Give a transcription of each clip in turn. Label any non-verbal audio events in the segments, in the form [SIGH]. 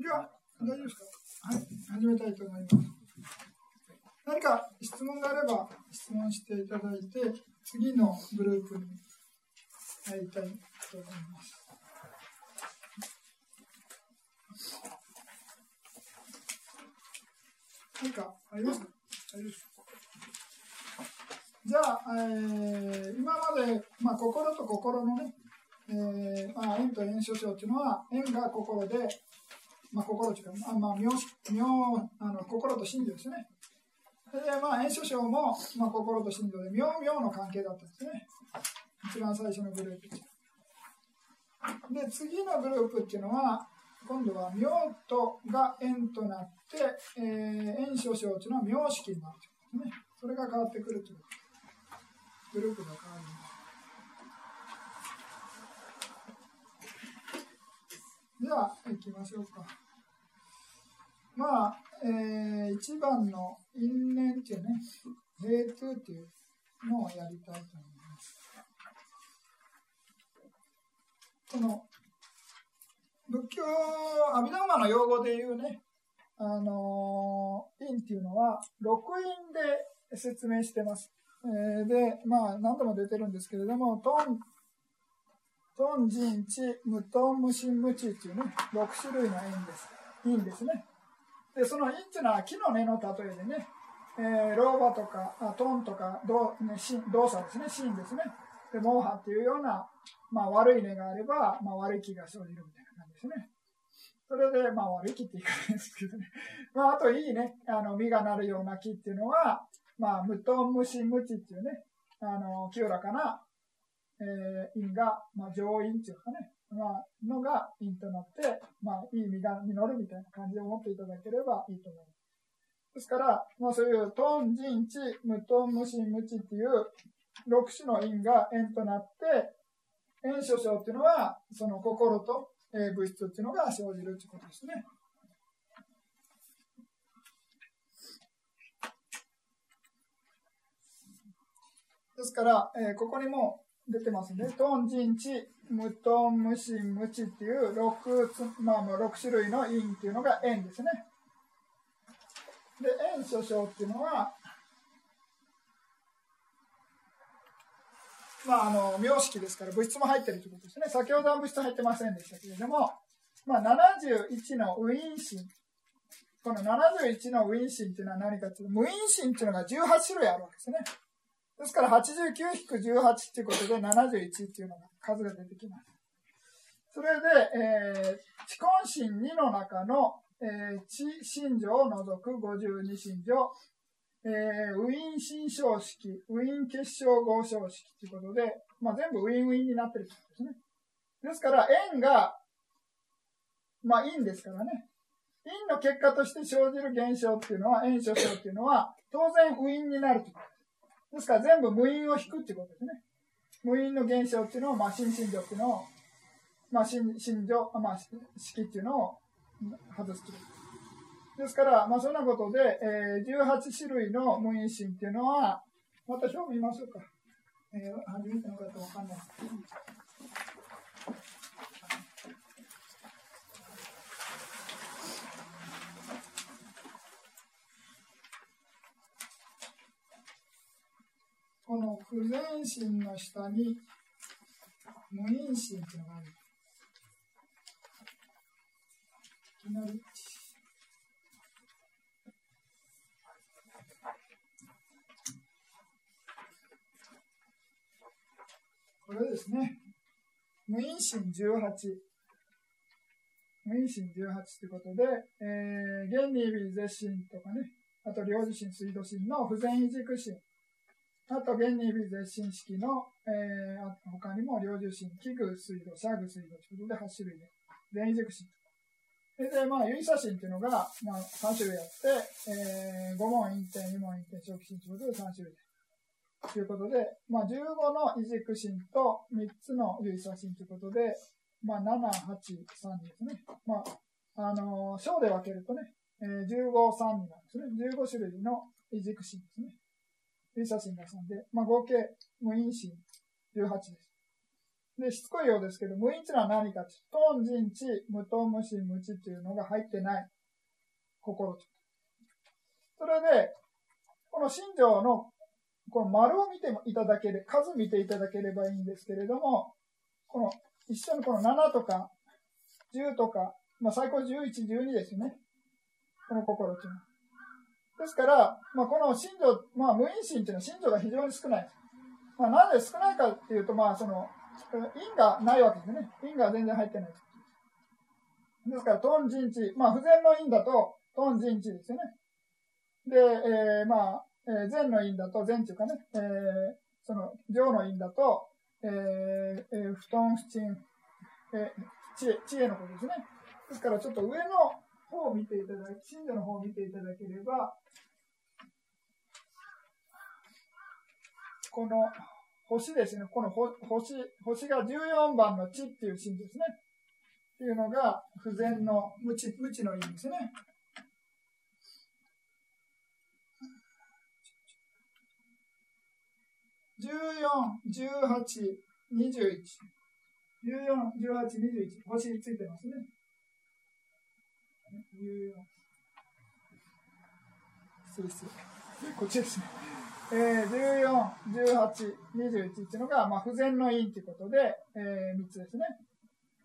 では、大丈夫ですかはい、始めたいと思います。何か質問があれば質問していただいて、次のグループに入りたいと思います。何かあります？か大丈夫ですじゃあ、えー、今まで、まあ、心と心のね、えーまあ、縁と縁所症っていうのは、縁が心で、まあ、心というか、まあ、妙妙あの心と心情ですね。で、まあ、縁所症も、まあ、心と心情で、妙妙の関係だったんですね。一番最初のグループで、次のグループっていうのは、今度は妙とが縁となって、えー、縁所症っていうのは妙式になるというですね。それが変わってくるという。グループが変わります。では、行きましょうか。まあ、えー、一番の因縁っていうね、平通っていうのをやりたいと思います。この、仏教、阿弥陀馬の用語で言うね、あの、因っていうのは、六因で説明してます。えー、で、まあ、何度も出てるんですけれども、トン、トン、ジン、チ、ムトン、ムシン、ムチっていうね、6種類の因です。因ですね。で、その因っていうのは木の根の例えでね、えー、老婆とか、あトンとか、動,、ね、動作ですね、芯ですね。で、モーハっていうような、まあ、悪い根があれば、まあ、悪い木が生じるみたいな感じですね。それで、まあ、悪い木って言い方ですけどね。[LAUGHS] まあ、あといいね、あの、実がなるような木っていうのは、まあ、無糖無心無知っていうね、あの、清らかな、えー、因が、まあ、上因っていうかね、まあ、のが因となって、まあ、いい実が実るみたいな感じで思っていただければいいと思います。ですから、まあ、そういう、トン、ジン、チ、無糖、無心、無知っていう6種の因が縁となって、縁所症っていうのは、その心と、えー、物質っていうのが生じるっていうことですね。ですから、えー、ここにも出てますね。トン、ジン、チ、ムトン、ムシン、ムチっていう6、まあ、もう6種類の因っていうのが円ですね。で、円諸症っていうのは、まあ、あの、名式ですから物質も入ってるということですね。先ほどは物質入ってませんでしたけれども、まあ、71のウィンシン。この71のウィンシンっていうのは何かというと、無因心っていうのが18種類あるわけですね。ですから89-18っていうことで71っていうのが数が出てきます。それで、えー、知根心2の中の、えー、知心情を除く52心情、えー、ウィン新章式、ウィン結晶合章式ということで、まあ、全部ウィンウィンになってるということですね。ですから、円が、まあ、因ですからね。因の結果として生じる現象っていうのは、円所象っていうのは、当然ウィンになるということですから全部無因を引くっていうことですね。無因の現象っていうのを、まあ、新心情っていうのを、まあ、新心情、まあ、式っていうのを外すということですから、まあ、そんなことで、えー、18種類の無因心っていうのは、また表見ましょうか。えー、初めての方わかんない。この不全心の下に無因心っていうのがある。いきなり。これですね。無因心18。無因心18ということで、えー、原理微絶心とかね、あと領事心、水道心の不全異軸心。あと、原理微絶心式の、えー、他にも、領受心、器具水道、シャグ水道ということで8種類で、全移軸心。それで、まあ、有意差心っていうのが、まあ、3種類あって、えー、5問陰点、2問陰点、長期心ということで3種類で。ということで、まあ、15の異軸心と3つの有意差心ということで、まあ、7、8、3ですね。まあ、あのー、小で分けるとね、えー、15、3になるんですね。15種類の異軸心ですね。いう写真が3で、まあ、合計無因心18です。で、しつこいようですけど、無因っていうのは何かとトン、人知、無トン、無心、無知っていうのが入ってない心それで、この信条のこの丸を見ていただければ、数見ていただければいいんですけれども、この一緒にこの7とか10とか、まあ最高11、12ですね。この心っていうのは。ですから、まあ、この信条、まあ、無因心っていうのは信条が非常に少ない。まあ、なぜ少ないかっていうと、まあ、その、因がないわけですね。因が全然入ってない。ですから、トン人知、まあ、不全の因だと、トン人知ですよね。で、えー、まあ、えー、善の因だと、善っていうかね、えー、その、上の因だと、えー、えー、不ト不鎮、えー、知恵、知恵のことですね。ですから、ちょっと上の方を見ていただき、信者の方を見ていただければ、この星ですね、この星、星が14番の地っていう信ですね。っていうのが、不全の無知、無知の意味ですね。14、18、21。14、18、21。星についてますね。14。失礼失礼。こっちですね。えー、14、18、21っていうのが、まあ、不全の因ということで、えー、3つですね。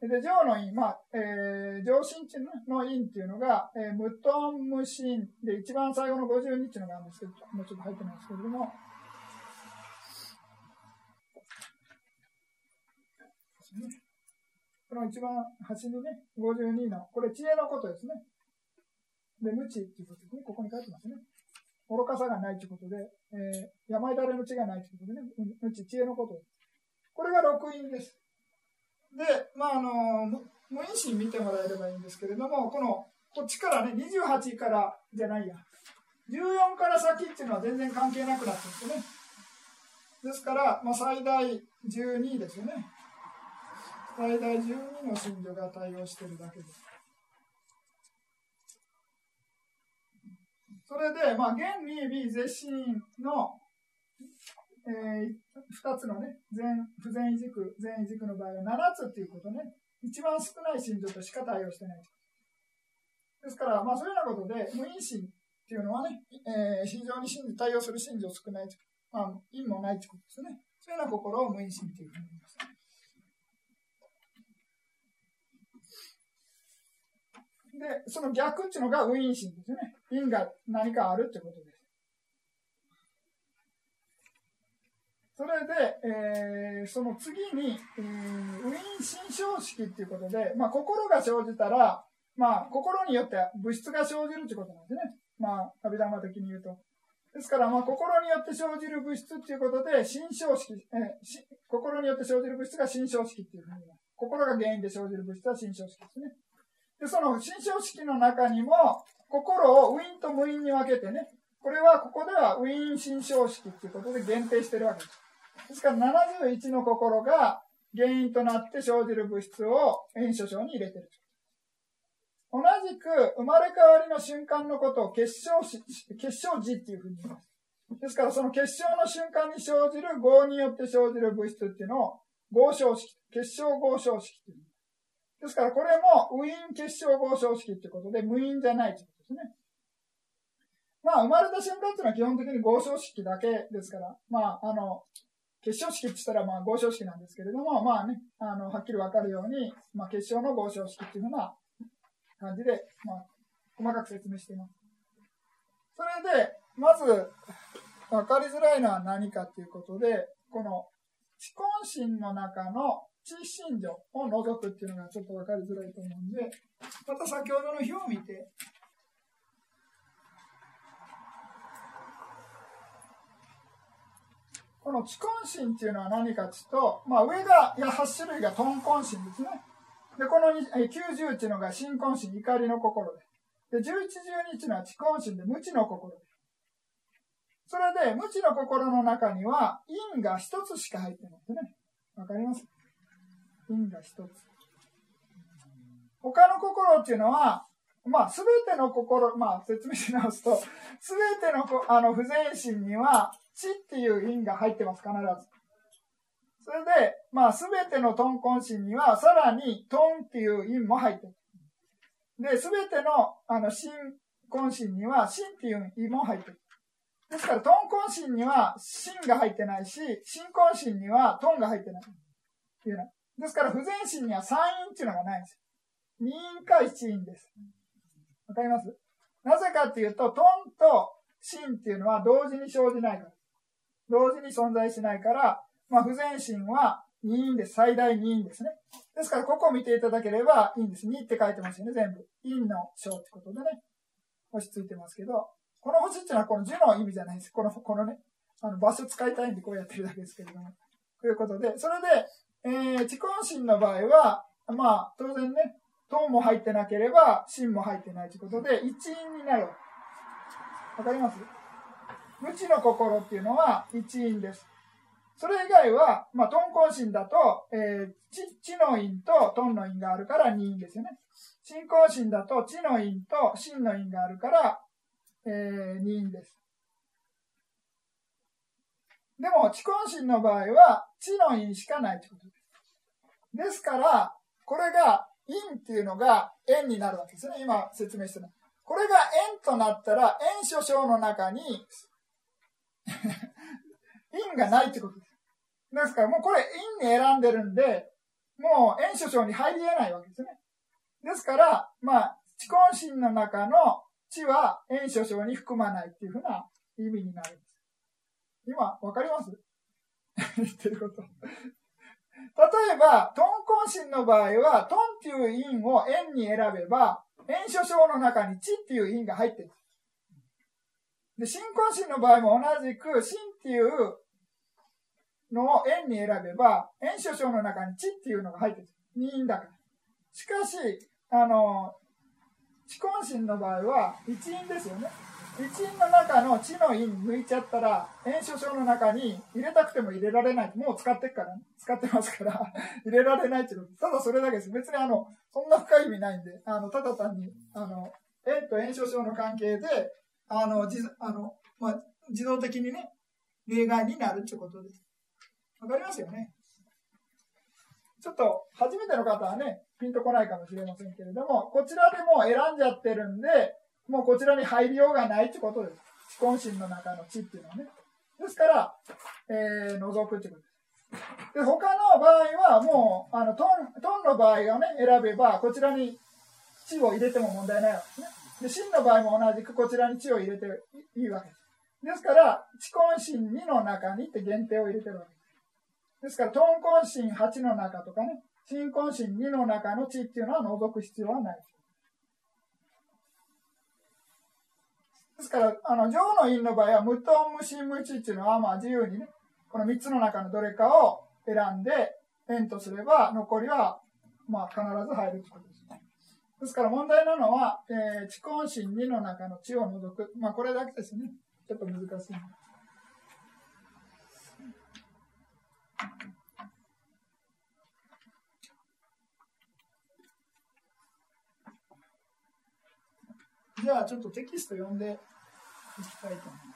で、上の因、まあ、えー、上心地の因っていうのが、えー、無トン無心で、一番最後の52っていうのがあるんですけど、もうちょっと入ってますけれども、この一番端にね、52の、これ知恵のことですね。で、無知っていうことですね。ここに書いてますね。愚かさがないということで、えー、病だれの知がないということでね、無知、知恵のことです。これが六因です。で、まあ、あの、無因心見てもらえればいいんですけれども、この、こっちからね、28からじゃないや、14から先っていうのは全然関係なくなってるんですよね。ですから、まあ、最大12ですよね。最大12の信者が対応してるだけです。それで、まあ、現に微絶心の、えー、2つのね、全不全移軸、全移軸の場合は7つっていうことね、一番少ない信条としか対応してない。ですから、まあ、そういうようなことで、無因心っていうのはね、えー、非常に信じ対応する信条少ない、まあ、因もないということですね。そういうような心を無因心というふうに言います。で、その逆っていうのがウィン心ですよね。因が何かあるってことです。それで、えー、その次に、えー、ウィン心象式っていうことで、まあ、心が生じたら、まあ、心によって物質が生じるってことなんですね。まあ、阿弥陀的に言うと。ですから、まあ、心によって生じる物質っていうことで、心象式、えー、心によって生じる物質が心象式っていうふうに言います。心が原因で生じる物質は心象式ですね。で、その心象式の中にも、心をウィンと無因に分けてね、これはここではウィン心象式っていうことで限定してるわけです。ですから71の心が原因となって生じる物質を炎症症に入れてる。同じく生まれ変わりの瞬間のことを結晶し、結晶時っていうふうに言います。ですからその結晶の瞬間に生じる合によって生じる物質っていうのを合唱式、結晶合唱式っていう。ですからこれもウィン結晶合唱式ってことで無因じゃないということですね。まあ生まれた瞬間っていうのは基本的に合唱式だけですから、まああの、結晶式って言ったらまあ合唱式なんですけれども、まあね、あの、はっきりわかるように、まあ結晶の合唱式っていうふうな感じで、まあ、細かく説明しています。それで、まず、わかりづらいのは何かっていうことで、この、知根心の中の知信条を除くっていうのがちょっと分かりづらいと思うんで、また先ほどの表を見て、この知根心っていうのは何かっていうと、まあ上が、や8種類が豚根心ですね。で、この90っていうのが新根心、怒りの心で。で、11、12っていうのは知根心で無知の心で。それで、無知の心の中には、因が一つしか入ってないですね。わかります？因が一つ。他の心っていうのは、まあ、すべての心、まあ、説明し直すと、[LAUGHS] すべてのあの不全心には、知っていう因が入ってます、必ず。それで、まあ、すべてのトンコンシンには、さらにトンっていう音も入ってる。で、すべての、あの、新コンシンには、シンっていう音も入ってる。ですから、トンコンシンには、シンが入ってないし、新コンシンには、トンが入ってない。っていうの。ですから、不全心には3音っていうのがないんですよ。2音か1音です。わかります？なぜかっていうと、トンとシンっていうのは同時に生じないから。同時に存在しないから、まあ、不全心は2音です。最大2音ですね。ですから、ここを見ていただければいいんです。2って書いてますよね、全部。陰の章ってことでね。星ついてますけど、この星っていうのはこの字の意味じゃないです。この、このね、あの場所使いたいんでこうやってるだけですけれども。ということで、それで、えー、地根心の場合は、まあ、当然ね、トンも入ってなければ、心も入ってないということで、一因になる。わかります？無知の心っていうのは一因です。それ以外は、まあ、トンコン心だと、えー、知、知の因とトンの因があるから二因ですよね。信仰心だと知の因と真の因があるから、えー、二因です。でも、知根心の場合は、知の因しかないということです。ですから、これが、因っていうのが円になるわけですね。今説明してる。これが円となったら、円所章の中に [LAUGHS] 因がないってことです。ですから、もうこれ因に選んでるんで、もう円所章に入り得ないわけですね。ですから、まあ、知根心の中の知は円所章に含まないっていうふうな意味になるんです。今、わかります？言ってること。例えば、トンコン心の場合は、トンっていう因を円に選べば、円所章の中に地っていう因が入ってる。で、新婚心の場合も同じく、新っていうのを円に選べば、円所章の中に地っていうのが入ってる。二因だから。しかし、あの、地根心の場合は一因ですよね。一因の中の地の因抜いちゃったら、炎症症の中に入れたくても入れられない。もう使ってっから、ね、使ってますから [LAUGHS] 入れられないっていうただそれだけです。別にあの、そんな深い意味ないんで、あの、ただ単に、あの、円と炎症症の関係で、あの、じあの、まあ、自動的にね、例外になるってことです。わかりますよねちょっと、初めての方はね、ピンとこないかもしれませんけれども、こちらでも選んじゃってるんで、もうこちらに入りようがないってことです。知根心の中の知っていうのはね。ですから、えー、除くってことです。で、他の場合はもう、あの、トン、トンの場合をね、選べば、こちらに知を入れても問題ないわけですね。で、真の場合も同じくこちらに知を入れていいわけです。ですから、知根心2の中にって限定を入れてるわけです。ですから、トン根心8の中とかね、新根心2の中の知っていうのは除く必要はない。ですですから、あの、上の因の場合は、無と無心無知っていうのは、まあ自由にね、この三つの中のどれかを選んで、円とすれば、残りは、まあ必ず入るってことですね。ですから問題なのは、えー、知根心2の中の知を除く。まあこれだけですね。ちょっと難しい。じゃあちょっとテキスト読んでいきたいと思います。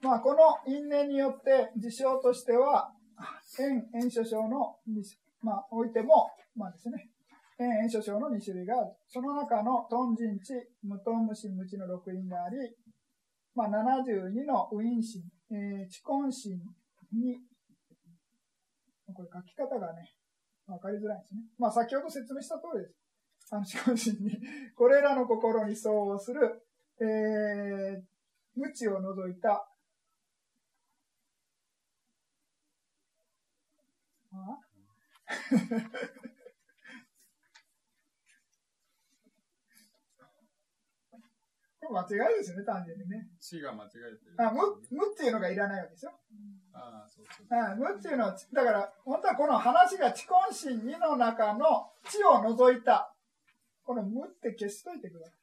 まあ、この因縁によって事象としては、円炎症症のまあ、置いても、まあですね、円炎症症の2種類がある。その中のトンジンチ、無トン無心無知の6因があり、まあ、72のウイン心、えー、チコン心にこれ書き方がね、わかりづらいんですね。まあ先ほど説明した通りです。あの、思考心に、[LAUGHS] これらの心に相応する、えー、無知を除いた、あ？[LAUGHS] 間違いですね、単純にね。死が間違えてる。あ、無、無っていうのがいらないわけですよ。ああ、そうそう。あ無っていうのは、だから、本当はこの話が知根心2の中の知を除いた、この無って消しといてください。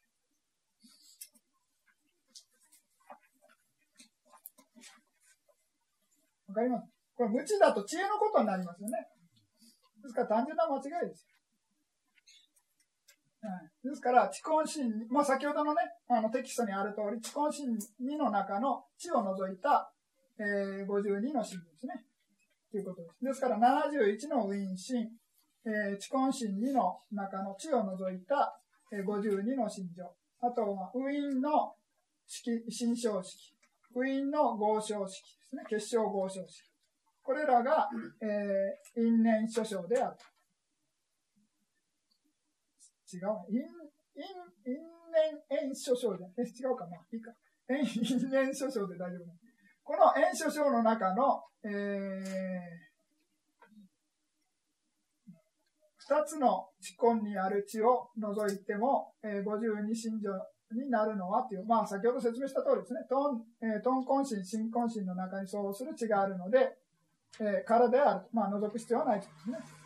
わかります？これ無知だと知恵のことになりますよね。ですから単純な間違いですはい、ですから、地根心、まあ、先ほどのね、あのテキストにある通り、地根心2の中の地を除いた、えー、52の心ですね。ということです。ですから、71のウィン心、えー、地根心2の中の地を除いた、えー、52の心情。あとは、ウィンの式、心象式。ウィンの合唱式ですね。結晶合唱式。これらが、えー、因縁諸章である。違う因、因、因縁縁諸章で、え、違うかな、いいか。因縁諸章で大丈夫この縁諸章の中の、えー、二つの地根にある地を除いても、えー、52信条になるのはっていう、まあ先ほど説明した通りですね、トン、えー、トン根心、新根心の中にそうする地があるので、えー、からである。まあ除く必要はないということですね。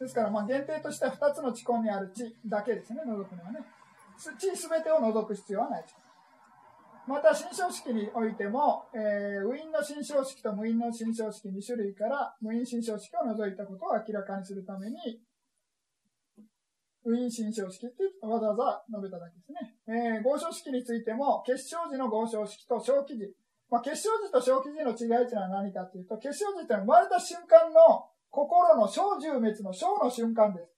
ですから、まあ、限定としては2つの地根にある地だけですね、除くのはね。地すべてを除く必要はないまた、新章式においても、えー、ウィンの新章式と無因の新章式2種類から無因新章式を除いたことを明らかにするために、ウィン新章式ってわざわざ述べただけですね。えー、合唱式についても、結晶時の合唱式と小記時。まあ、結晶時と小記時の違いというのは何かというと、結晶時ってのは生まれた瞬間の心の小十滅の小の瞬間です。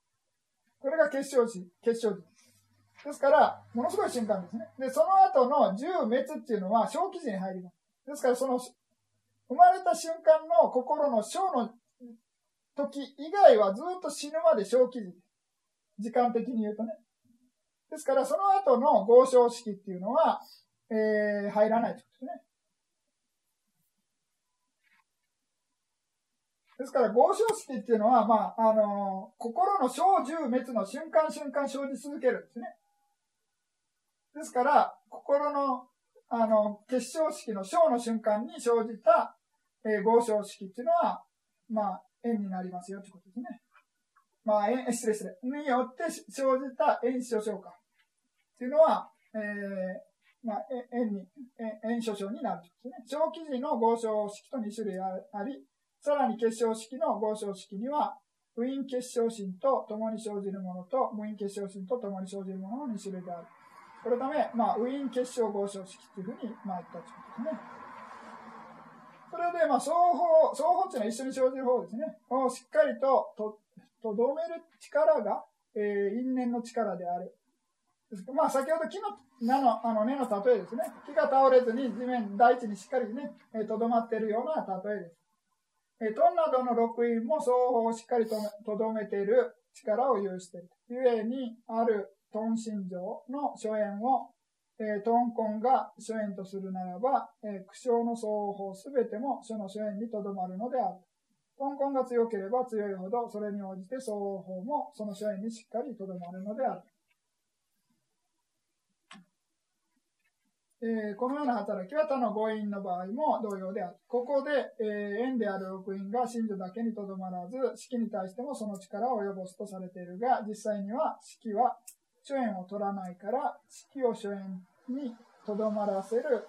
これが結晶時、結晶時。ですですから、ものすごい瞬間ですね。で、その後の十滅っていうのは小記時に入ります。ですから、その、生まれた瞬間の心の小の時以外はずっと死ぬまで小記時。時間的に言うとね。ですから、その後の合唱式っていうのは、えー、入らないということですね。ですから、合唱式っていうのは、まあ、あの、心の小十滅の瞬間瞬間生じ続けるんですね。ですから、心の、あの、結晶式の小の瞬間に生じた、えー、合唱式っていうのは、まあ、縁になりますよってことですね。まあ、縁、失礼失礼。によって生じた縁所小化っていうのは、えー、まあ、縁に、縁所小になるってことですね。小記事の合唱式と2種類あり、さらに結晶式の合唱式には、ウィン結晶心と共に生じるものと、無因結晶心と共に生じるものの2種類である。このため、まあ、ウィーン結晶合唱式というふうに、まあ、言ったということですね。それで、まあ、双方、双方っていうのは一緒に生じる方ですね。をしっかりとと、とどめる力が、えー、因縁の力である。まあ、先ほど木の根のあの根の例えですね。木が倒れずに地面、大地にしっかりね、とどまっているような例えです。えトンなどの録音も双方をしっかりとどめている力を有している。ゆえに、あるトン心情の初演を、えー、トンコンが初演とするならば、えー、苦笑の双方すべても書の初演にとどまるのである。トンコンが強ければ強いほど、それに応じて双方もその初演にしっかりとどまるのである。えー、このような働きは他の誤因の場合も同様である。ここで、えー、縁である六因が真珠だけにとどまらず、式に対してもその力を及ぼすとされているが、実際には式は初縁を取らないから、式を初縁にとどまらせる。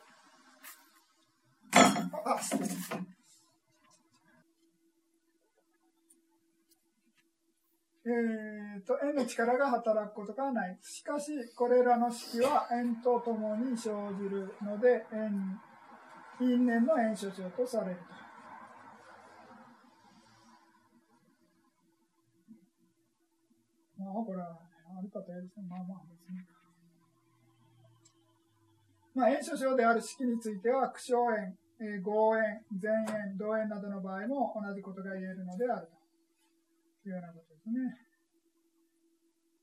えーと、縁の力が働くことがない。しかし、これらの式は縁とともに生じるので、縁、因縁の縁所長とされると。まあ、これは、ある方やですね。まあまあ別に。まあ、縁所長である式については、苦笑縁、えー、合縁、前縁、同縁などの場合も同じことが言えるのであると。いうようなことですね。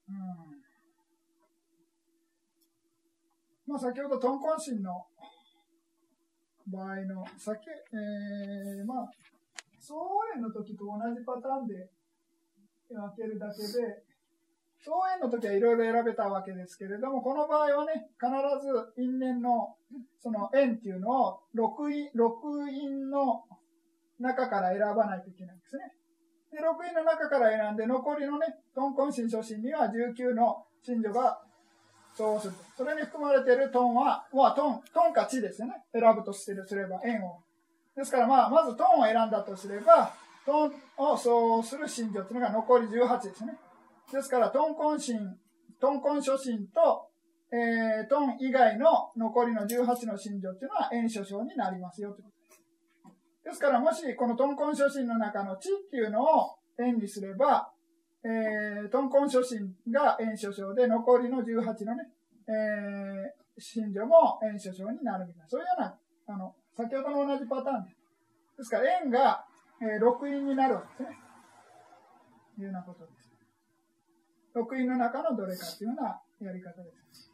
うん。まあ、先ほど、トンコンシンの場合の酒、えー、まあ、総園の時と同じパターンで分けるだけで、総園の時はいろいろ選べたわけですけれども、この場合はね、必ず因縁の、その円っていうのを6因、6因の中から選ばないといけないんですね。で、6位の中から選んで、残りのね、トンコン新初心には19の信女がそうする。それに含まれているトンは、まあ、トン、トンか地ですよね。選ぶとしてすれば、円を。ですから、まあ、まずトンを選んだとすれば、トンをそうする信女というのが残り18ですね。ですから、トンコン神、トンコン諸神と、えー、トン以外の残りの18の神女っていうのは円諸将になりますよということです。ですから、もしこのトンコン諸神の中の地っていうのを円にすれば、えー、トンコン諸神が円諸将で、残りの18のね、えー、神女も円諸将になるみたいな、そういうような、あの、先ほどの同じパターンです。ですから、円が、えー、6因になるわけですね。いうようなことです。6因の中のどれかっていうようなやり方です。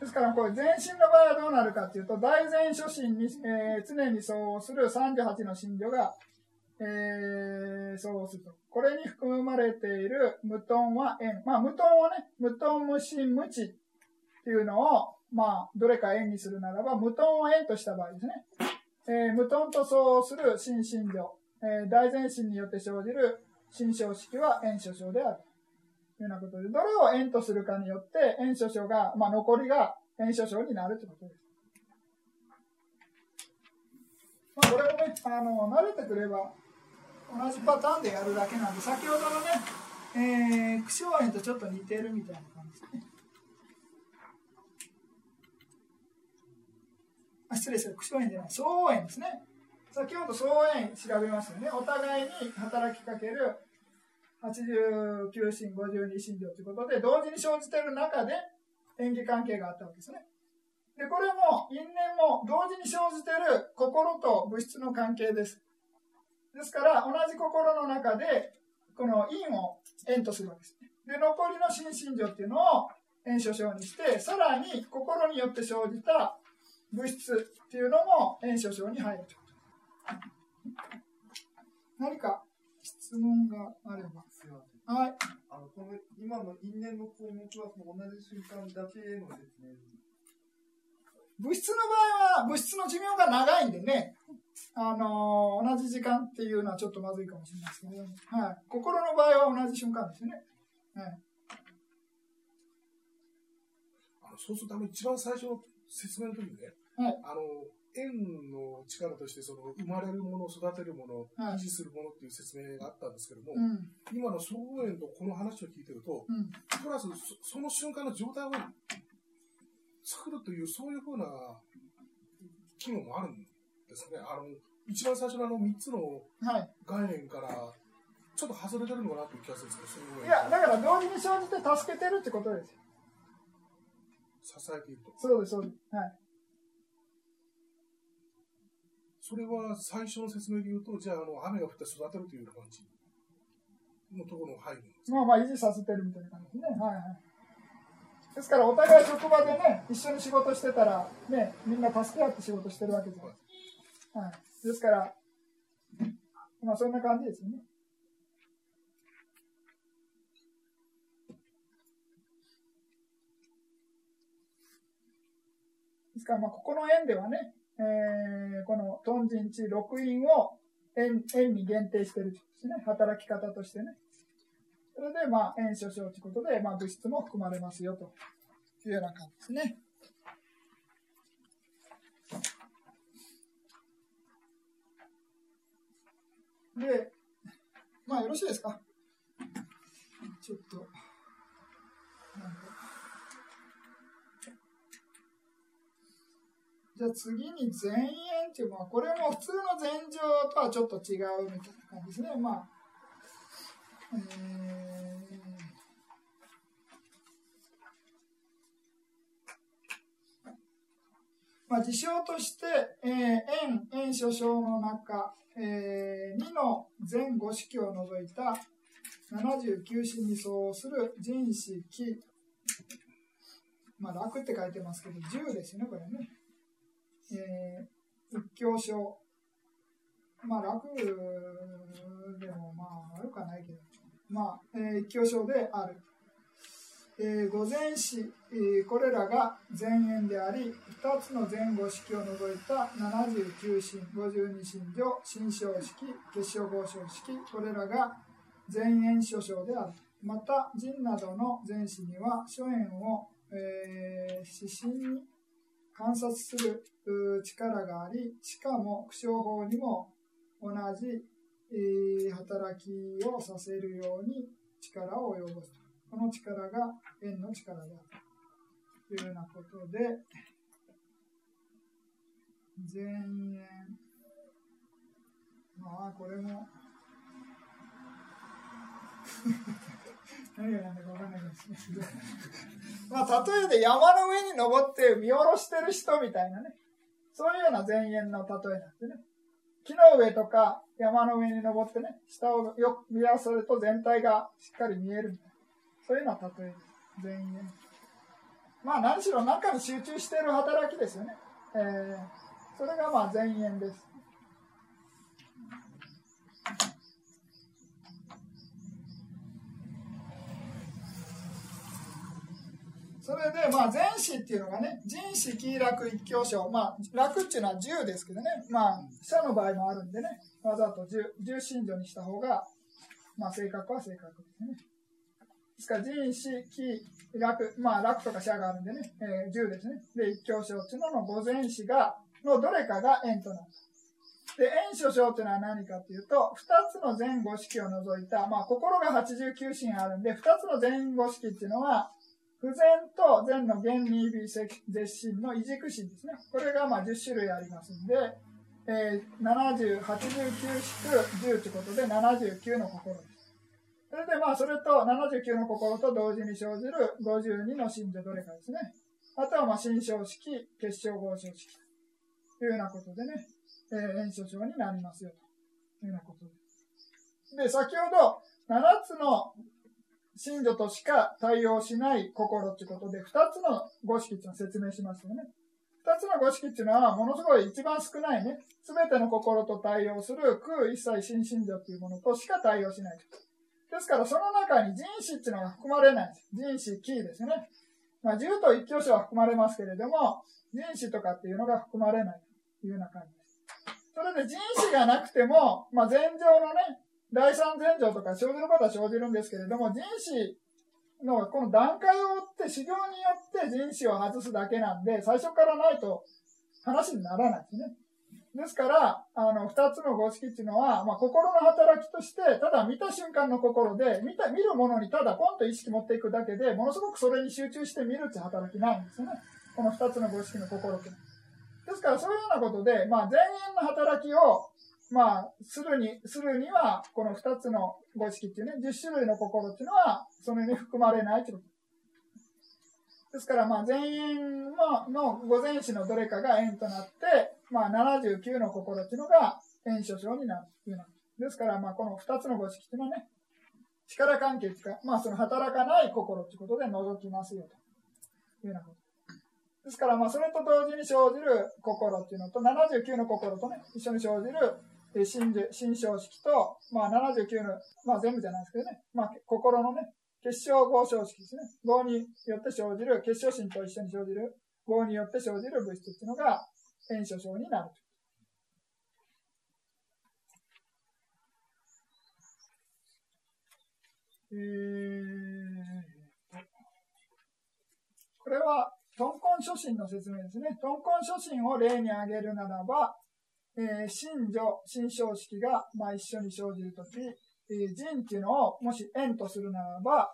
ですから、これ、全身の場合はどうなるかっていうと、大前初心に、えー、常に相応する38の神女が、えー、相応すると。これに含まれている無頓は円。まあ、無頓をね、無頓無心無知っていうのを、まあ、どれか円にするならば、無頓を円とした場合ですね。えー、無頓と相応する心身量、えー、大前進によって生じる心象式は円諸症である。というようなことで、どれを円とするかによって、円諸症が、まあ、残りが円諸症になるということです。まあ、これをね、あの、慣れてくれば、同じパターンでやるだけなんで、先ほどのね、えー、苦笑円とちょっと似てるみたいな感じですね。あ失礼しました、苦笑円じゃない、相応円ですね。先ほど相応円調べましたよね。お互いに働きかける89神、52神量ということで、同時に生じている中で演技関係があったわけですね。で、これも因縁も同時に生じている心と物質の関係です。ですから、同じ心の中で、この因を縁とするわけですね。で、残りの心身情っていうのを縁所症にして、さらに心によって生じた物質っていうのも炎症症に入ると何か質問があれば。すいません。はい。あの、この、今の因縁の項目はその同じ瞬間だけの説明物質の場合は、物質の寿命が長いんでね、あのー、同じ時間っていうのはちょっとまずいかもしれないですけど、はい。心の場合は同じ瞬間ですよね。はい。あのそうすると、あの、一番最初の説明の時にね、はい、あの、円の力としてその生まれるもの、育てるもの、維持するものっていう説明があったんですけども、うん、今の総合円とこの話を聞いてると、うん、プラスその瞬間の状態を作るという、そういうふうな機能もあるんですね。あの一番最初のあの3つの概念から、ちょっと外れてるのかなという気がするんですけど、いや、だから同時に生じて助けてるってことですよ。支えていると。そうです、そうです。はい。それは最初の説明で言うと、じゃあ、あの雨が降って育てるという感じのところが入るんですまあまあ、維持させてるみたいな感じですね。はいはい。ですから、お互い職場でね、一緒に仕事してたら、ね、みんな助け合って仕事してるわけじゃないですか。はい。ですから、まあ、そんな感じですよね。ですから、まあ、ここの縁ではね、えー、このトンジンチ6因を円円に限定しているですね、働き方としてね。それで、まあ、円所症ということで、まあ、物質も含まれますよというような感じですね。で、まあ、よろしいですか？ちょっと、じゃあ次に前縁っていうのは、これも普通の前情とはちょっと違うみたいな感じですね。まあ、えー、まあ、事象として、えー、円、円諸章の中、えー、2の前後式を除いた79詞に相応する人子、木、まあ、楽って書いてますけど、10ですね、これね。えー、一教書、まあ楽でもまあ悪くはないけど、まあ、えー、一教書である。えー、午前史、えー、これらが前縁であり、2つの前後式を除いた79神、52神女、新章式、結晶合唱式、これらが前縁諸章である。また、神などの前史には、諸縁を、えー、指針に観察する力があり、しかも気象法にも同じ、えー、働きをさせるように力を及ぼす。この力が円の力であるというようなことで、前縁。まあ、これも何が何だか分かんないですね。まあ、例えで山の上に登って見下ろしてる人みたいなね、そういうような前縁の例えなんでね。木の上とか山の上に登ってね、下をよく見合わせると全体がしっかり見える。そういうような例えです。前縁。まあ何しろ中に集中している働きですよね。えー、それがまあ前縁です。それで、まあ、前史っていうのがね、人史、喜楽、一教書。まあ、楽っていうのは10ですけどね、まあ、社の場合もあるんでね、わざと10、10信条にした方が、まあ、正確は正確ですね。ですから、人史、喜楽、まあ、楽とか社があるんでね、えー、10ですね。で、一教書っていうのの午前史が、のどれかが円となる。で、円書書っていうのは何かっていうと、2つの前後式を除いた、まあ、心が89心あるんで、2つの前後式っていうのは、不全と善の原理微積絶心の異軸心ですね。これがまあ10種類ありますんで、えー、70、89く10ということで79の心です。それでまあそれと79の心と同時に生じる52の心情どれかですね。あとはまあ心象式、結晶合唱式というようなことでね、えー、炎症症になりますよというようなことです。で、先ほど7つの信女としか対応しない心っていうことで、二つの五式っていうのを説明しましたよね。二つの五式っていうのは、ものすごい一番少ないね、すべての心と対応する空一切新信女っていうものとしか対応しない。ですから、その中に人子っていうのが含まれない人子、キーですね。まあ、10と一挙手は含まれますけれども、人子とかっていうのが含まれないというような感じです。それで人子がなくても、まあ、前上のね、第三前兆とか生じることは生じるんですけれども、人子のこの段階を追って修行によって人子を外すだけなんで、最初からないと話にならないですね。ですから、あの、二つの五式っていうのは、まあ、心の働きとして、ただ見た瞬間の心で、見た、見るものにただポンと意識持っていくだけで、ものすごくそれに集中して見るっていう働きないんですよね。この二つの五式の心って。ですから、そういうようなことで、まあ、前縁の働きをまあ、するに、するには、この二つの五式っていうね、十種類の心っていうのは、それに含まれないということ。ですから、まあ、全員のの五前詞のどれかが円となって、まあ、79の心っていうのが円所章になるというのですから、まあ、この二つの五式っていうのはね、力関係っていうか、まあ、その働かない心ということで除きますよというようなこと。ですから、まあ、それと同時に生じる心っていうのと、79の心とね、一緒に生じる新新章式と、まあ、79の、まあ、全部じゃないですけどね、まあ、心のね、結晶合章式ですね。合によって生じる、結晶心と一緒に生じる、合によって生じる物質っていうのが、炎症症になるえー、これは、トンコン初心の説明ですね。トンコン初心を例に挙げるならば、えー、信女、新章式が、まあ、一緒に生じるとき、えー、人っていうのをもし円とするならば、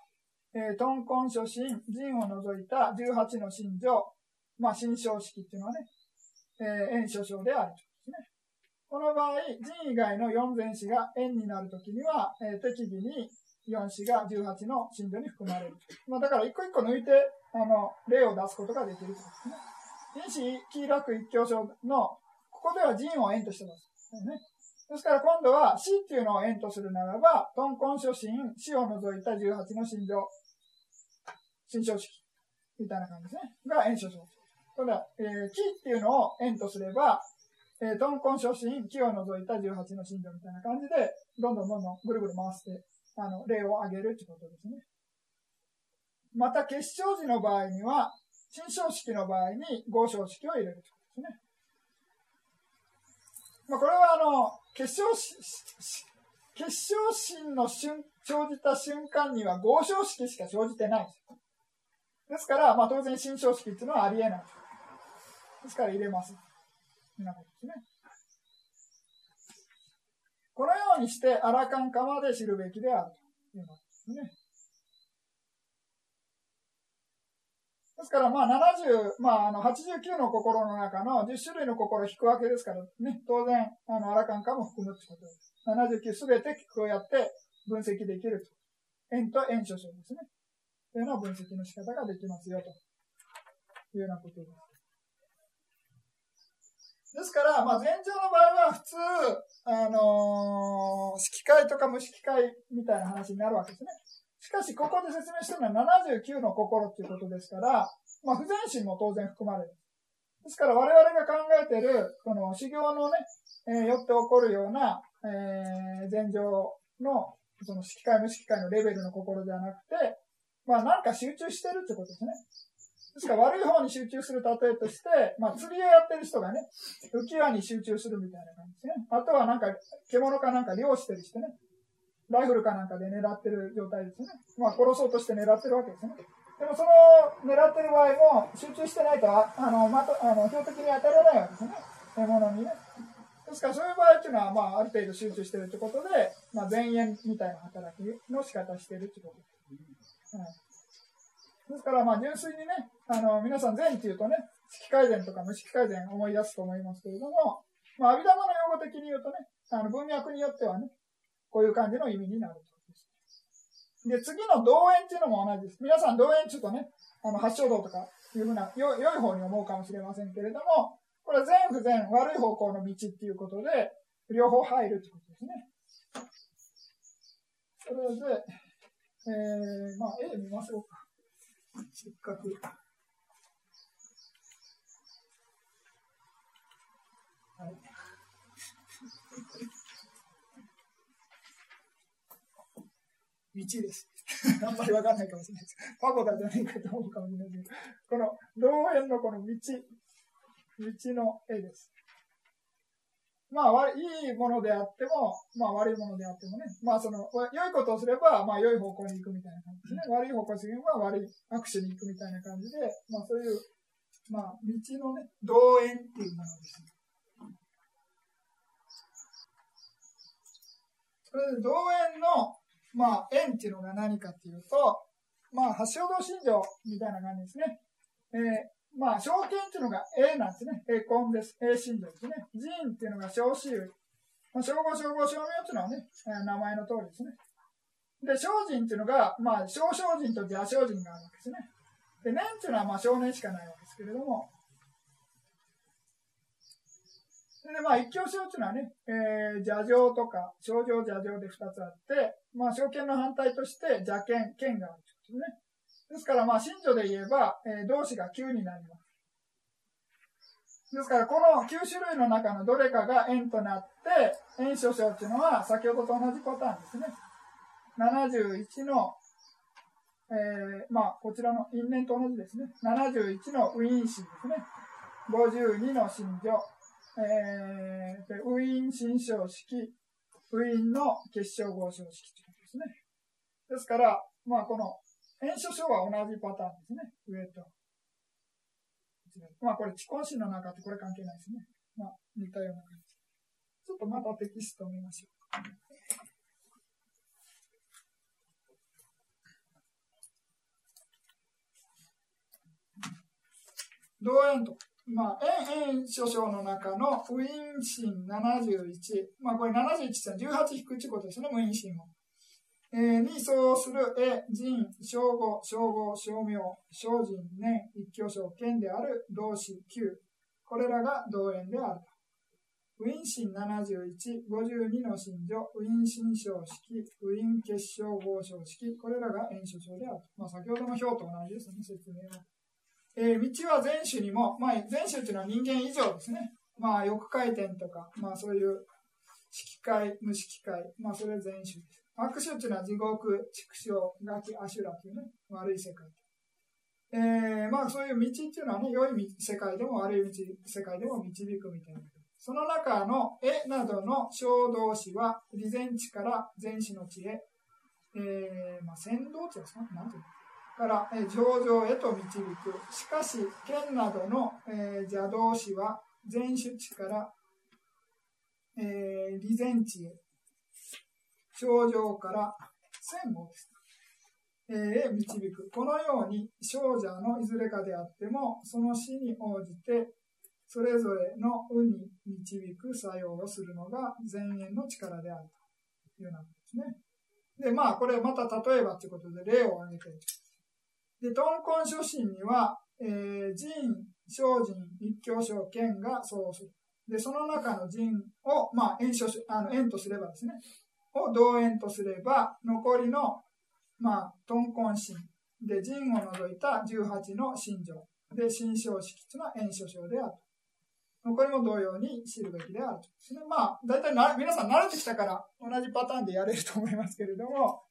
えー、トンコン初心、人を除いた18の信女、まあ、新章式っていうのはね、えー、円諸章であるとですね。この場合、人以外の4前子が円になるときには、えー、適宜に4子が18の信女に含まれる。まあ、だから一個一個抜いて、あの、例を出すことができるということですね。因子、喜楽一教書のここでは人を円としてます。ね、ですから今度は死っていうのを円とするならば、トンコン初心、死を除いた18の心情、心象式みたいな感じですね。が円所象。ただ、えー、気っていうのを円とすれば、えー、トンコン初心、気を除いた18の心情みたいな感じで、どんどんどんどんぐるぐる回して、あの、例を挙げるってことですね。また、結晶時の場合には、心象式の場合に合唱式を入れるってことですね。まあ、これはあの結晶結晶心の瞬生じた瞬間には合唱式しか生じてないです。ですから、まあ、当然、新章式っていうのはありえない。ですから入れます。なことですね。このようにして、アラカンカまで知るべきであるということですね。ですから、まあ、70、まあ、あの、89の心の中の10種類の心を引くわけですからね、当然、あの、アラカンカも含むってことです。79すべてこうやって分析できると。円と円所象ですね。というような分析の仕方ができますよ、というようなことです。ですから、まあ、前場の場合は普通、あのー、色界とか無色界みたいな話になるわけですね。しかし、ここで説明してるのは79の心っていうことですから、まあ、不全心も当然含まれる。ですから、我々が考えてる、この修行のね、えー、よって起こるような、えー、前場の、その色界無色界のレベルの心ではなくて、まあ、なんか集中してるってことですね。ですから悪い方に集中する例えとして、まあ、釣りをやってる人がね、浮き輪に集中するみたいな感じですね。あとはなんか、獣かなんか漁してる人ね。ライフルかなんかで狙ってる状態ですね。まあ、殺そうとして狙ってるわけですね。でもその狙ってる場合も集中してないと、あの、また、あの、標的に当たらないわけですね。獲物にね。ですからそういう場合っていうのは、まあ、ある程度集中してるってことで、まあ、前縁みたいな働きの仕方してるってことです。はいですから、まあ、純粋にね、あの、皆さん善っていうとね、色改善とか無色改善思い出すと思いますけれども、まあ、阿弥陀の用語的に言うとね、あの、文脈によってはね、こういう感じの意味になるということです。で、次の動縁っていうのも同じです。皆さん動縁ちょっとね、あの、八正道とかいうふうな、良い方に思うかもしれませんけれども、これは善不善、悪い方向の道っていうことで、両方入るということですね。それで、えー、まあ、絵見ましょうか。せっかく。はい。道です。[LAUGHS] あんまりわかんないかもしれないです。パゴダじゃないかと思うかもしれないですけど、この道園のこの道、道の絵です。まあ、いいものであっても、まあ悪いものであってもね、まあその、良いことをすれば、まあ良い方向に行くみたいな感じですね。悪い方向にすれば悪い握手に行くみたいな感じで、まあそういう、まあ道のね、道縁っていうものですね。それで道縁の、まあ縁っていうのが何かっていうと、まあ八正道信条みたいな感じですね。えーまあ、証券っていうのが A なんですね。A コンです。A 信条ですね。人っていうのが小子類。まあ、称号、称号、称名っていうのはね、名前の通りですね。で、精進っていうのが、まあ、小精進と邪精進があるわけですね。で、年っていうのは、まあ、少年しかないわけですけれども、で、まあ、一教症っていうのはね、えー、邪情とか、症状邪情で二つあって、まあ、証券の反対として邪剣、剣があるということですね。ですから、まあ、信条で言えば、えー、動詞が9になります。ですから、この9種類の中のどれかが円となって、円所象っていうのは、先ほどと同じパターンですね。71の、えー、まあ、こちらの因縁と同じですね。71のウィン心ですね。52の心情。えー、ウィーン心象式。ウィーンの結晶合唱式ということですね。ですから、まあ、この変所書は同じパターンですね。上と。まあこれ、地根心の中ってこれ関係ないですね。まあ似たような感じ。ちょっとまたテキストを見ましょう。同円と。まあ、円円所章の中のウィンシン71。まあ、これ71って18引くってことですね、無因心を。えー、に相する絵、人、称号、称号、称名、精進、年、一挙称、剣である動詞9。これらが同縁であるウィンシン71、52の信条、ウィン新章式、ウィン結晶合章式、これらが演所章であるまあ、先ほどの表と同じですね、説明は。えー、道は全種にも、まあ、全種っていうのは人間以上ですね。まあ、翼回転とか、まあ、そういう色界、無色界、まあ、それは全種です。悪種っていうのは地獄、畜生、ガキ、アシュラというね、悪い世界。えー、まあそういう道っていうのはね、良い世界でも悪い道世界でも導くみたいな。その中の絵などの小動詞は、備前地から前史の地へ、えー、まあ先導地ですか？なんていうの？から、上々へと導く。しかし、剣などの、えー、邪道詞は前種地から、えー、備前地へ、症状から戦後です。へ導く。このように、少女のいずれかであっても、その死に応じて、それぞれの運に導く作用をするのが前縁の力であるというようなことですね。で、まあ、これまた例えばということで例を挙げてで、トンコン初心には、えー、人、精進、一教書、剣がそうする。で、その中の人を、まあ、円所あの円とすればですね、を同円とすれば、残りの、まあ、トンコン心で、人を除いた18の心情で、心象式というのは円所章である。残りも同様に知るべきであると。それまあ、大体な皆さん慣れてきたから同じパターンでやれると思いますけれども、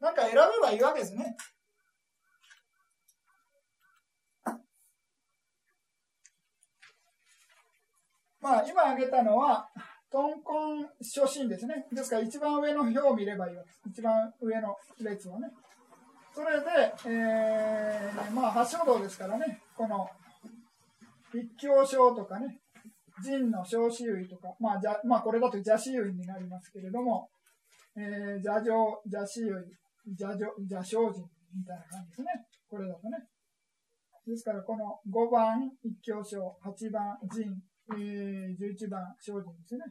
なんか選べばいいわけですね。まあ、今挙げたのは、トンコン初心ですね。ですから、一番上の表を見ればいいわけです。一番上の列をね。それで、えー、まあ、八正道ですからね、この、一教章とかね、人の小子類とか、まあ、じゃまあ、これだと邪子類になりますけれども、えー、邪上、邪子類、邪上、邪小人みたいな感じですね。これだとね。ですから、この5番一教章、8番人、えー、11番精進ですね。